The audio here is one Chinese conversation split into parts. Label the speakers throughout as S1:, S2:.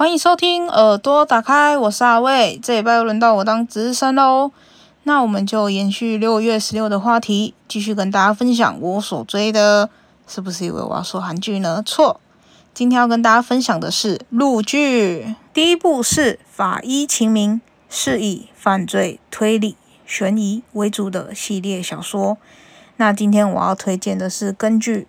S1: 欢迎收听，耳朵打开，我是阿卫。这礼拜又轮到我当值日生喽。那我们就延续六月十六的话题，继续跟大家分享我所追的。是不是以为我要说韩剧呢？错，今天要跟大家分享的是陆剧。第一部是《法医秦明》，是以犯罪推理悬疑为主的系列小说。那今天我要推荐的是根据。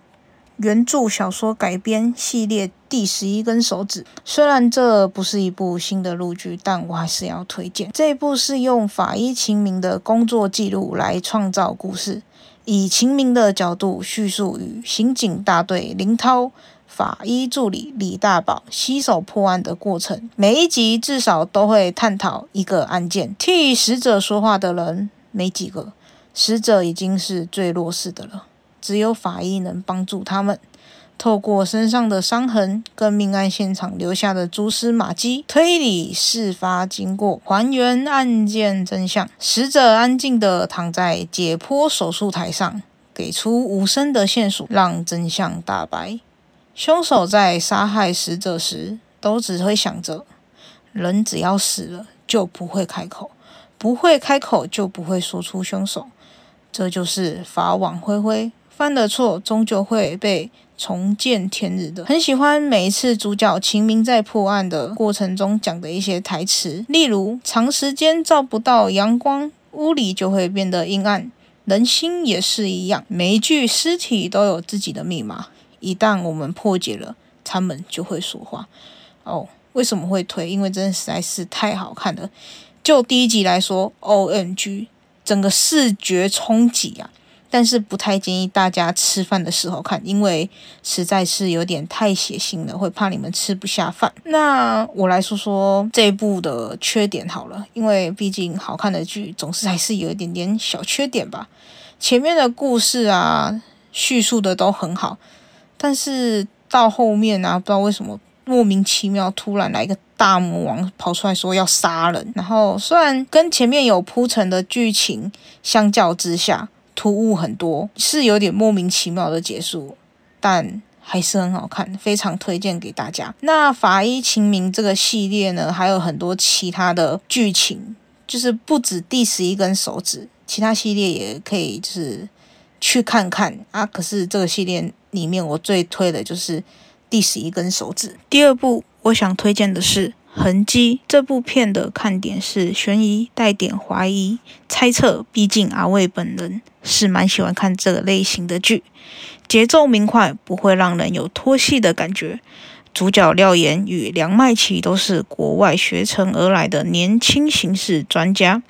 S1: 原著小说改编系列第十一根手指，虽然这不是一部新的陆剧，但我还是要推荐。这一部是用法医秦明的工作记录来创造故事，以秦明的角度叙述与刑警大队林涛、法医助理李大宝携手破案的过程。每一集至少都会探讨一个案件，替死者说话的人没几个，死者已经是最弱势的了。只有法医能帮助他们，透过身上的伤痕跟命案现场留下的蛛丝马迹，推理事发经过，还原案件真相。死者安静地躺在解剖手术台上，给出无声的线索，让真相大白。凶手在杀害死者时，都只会想着：人只要死了，就不会开口，不会开口，就不会说出凶手。这就是法网恢恢。犯的错终究会被重见天日的。很喜欢每一次主角秦明在破案的过程中讲的一些台词，例如长时间照不到阳光，屋里就会变得阴暗。人心也是一样，每一具尸体都有自己的密码，一旦我们破解了，他们就会说话。哦，为什么会推？因为真的实在是太好看了。就第一集来说，O M G，整个视觉冲击啊！但是不太建议大家吃饭的时候看，因为实在是有点太血腥了，会怕你们吃不下饭。那我来说说这部的缺点好了，因为毕竟好看的剧总是还是有一点点小缺点吧。前面的故事啊，叙述的都很好，但是到后面啊，不知道为什么莫名其妙突然来一个大魔王跑出来说要杀人，然后虽然跟前面有铺陈的剧情相较之下。突兀很多，是有点莫名其妙的结束，但还是很好看，非常推荐给大家。那《法医秦明》这个系列呢，还有很多其他的剧情，就是不止第十一根手指，其他系列也可以就是去看看啊。可是这个系列里面，我最推的就是第十一根手指。第二部，我想推荐的是。痕迹这部片的看点是悬疑带点怀疑猜测，毕竟阿卫本人是蛮喜欢看这个类型的剧，节奏明快，不会让人有拖戏的感觉。主角廖岩与梁麦琪都是国外学成而来的年轻刑事专家。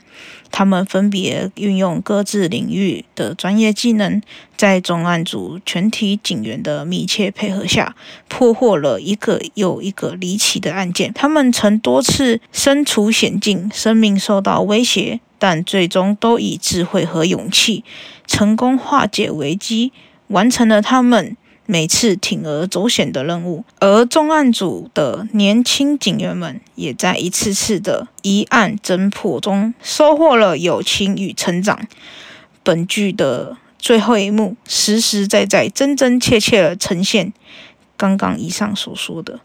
S1: 他们分别运用各自领域的专业技能，在重案组全体警员的密切配合下，破获了一个又一个离奇的案件。他们曾多次身处险境，生命受到威胁，但最终都以智慧和勇气，成功化解危机，完成了他们。每次铤而走险的任务，而重案组的年轻警员们也在一次次的疑案侦破中收获了友情与成长。本剧的最后一幕，实实在在、真真切切的呈现刚刚以上所说的，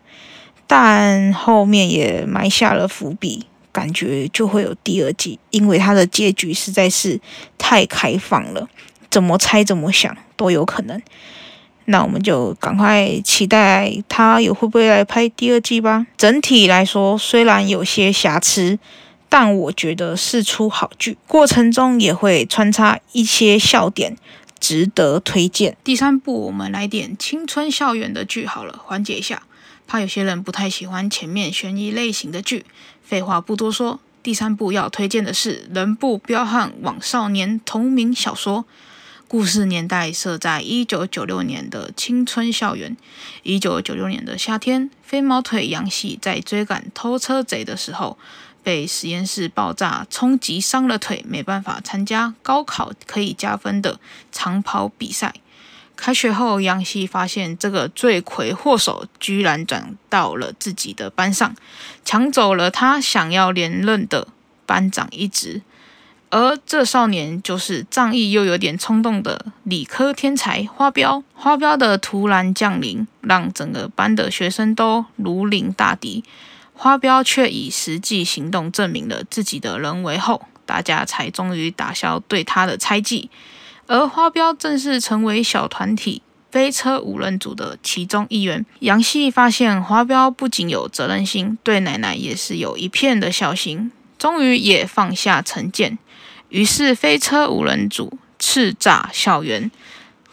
S1: 但后面也埋下了伏笔，感觉就会有第二季，因为它的结局实在是太开放了，怎么猜怎么想都有可能。那我们就赶快期待他有会不会来拍第二季吧。整体来说，虽然有些瑕疵，但我觉得是出好剧，过程中也会穿插一些笑点，值得推荐。第三部，我们来点青春校园的剧好了，缓解一下。怕有些人不太喜欢前面悬疑类型的剧。废话不多说，第三部要推荐的是《人不彪悍枉少年》同名小说。故事年代设在一九九六年的青春校园。一九九六年的夏天，飞毛腿杨喜在追赶偷车贼的时候，被实验室爆炸冲击伤了腿，没办法参加高考可以加分的长跑比赛。开学后，杨希发现这个罪魁祸首居然转到了自己的班上，抢走了他想要连任的班长一职。而这少年就是仗义又有点冲动的理科天才花彪。花彪的突然降临，让整个班的学生都如临大敌。花标却以实际行动证明了自己的人为后，大家才终于打消对他的猜忌。而花标正式成为小团体飞车五人组的其中一员。杨希发现花标不仅有责任心，对奶奶也是有一片的孝心，终于也放下成见。于是飞车五人组叱咤校园。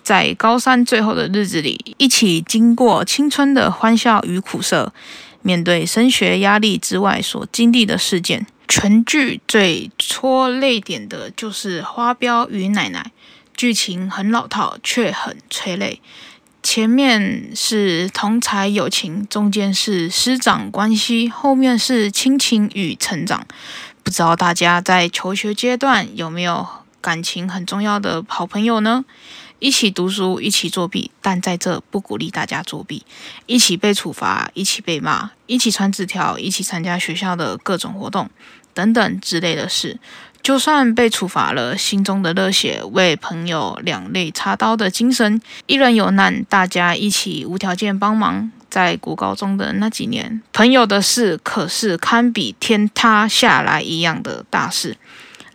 S1: 在高三最后的日子里，一起经过青春的欢笑与苦涩，面对升学压力之外所经历的事件。全剧最戳泪点的就是花彪与奶奶，剧情很老套，却很催泪。前面是同才友情，中间是师长关系，后面是亲情与成长。不知道大家在求学阶段有没有感情很重要的好朋友呢？一起读书，一起作弊，但在这不鼓励大家作弊。一起被处罚，一起被骂，一起传纸条，一起参加学校的各种活动，等等之类的事。就算被处罚了，心中的热血，为朋友两肋插刀的精神，一人有难，大家一起无条件帮忙。在国高中的那几年，朋友的事可是堪比天塌下来一样的大事。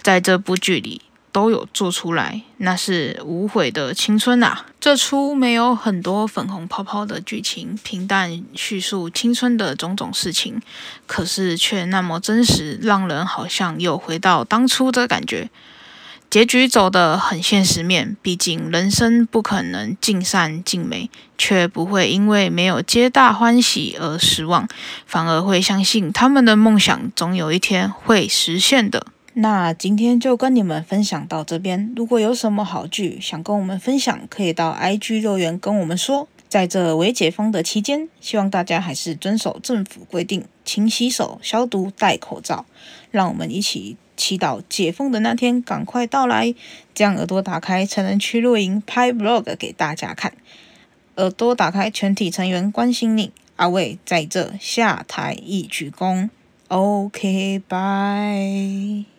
S1: 在这部剧里。都有做出来，那是无悔的青春啊！这出没有很多粉红泡泡的剧情，平淡叙述青春的种种事情，可是却那么真实，让人好像又回到当初的感觉。结局走得很现实面，毕竟人生不可能尽善尽美，却不会因为没有皆大欢喜而失望，反而会相信他们的梦想总有一天会实现的。那今天就跟你们分享到这边。如果有什么好剧想跟我们分享，可以到 IG 留言跟我们说。在这未解封的期间，希望大家还是遵守政府规定，勤洗手、消毒、戴口罩。让我们一起祈祷解封的那天赶快到来，这样耳朵打开才能去露营拍 vlog 给大家看。耳朵打开，全体成员关心你。阿伟在这下台一鞠躬。OK，拜。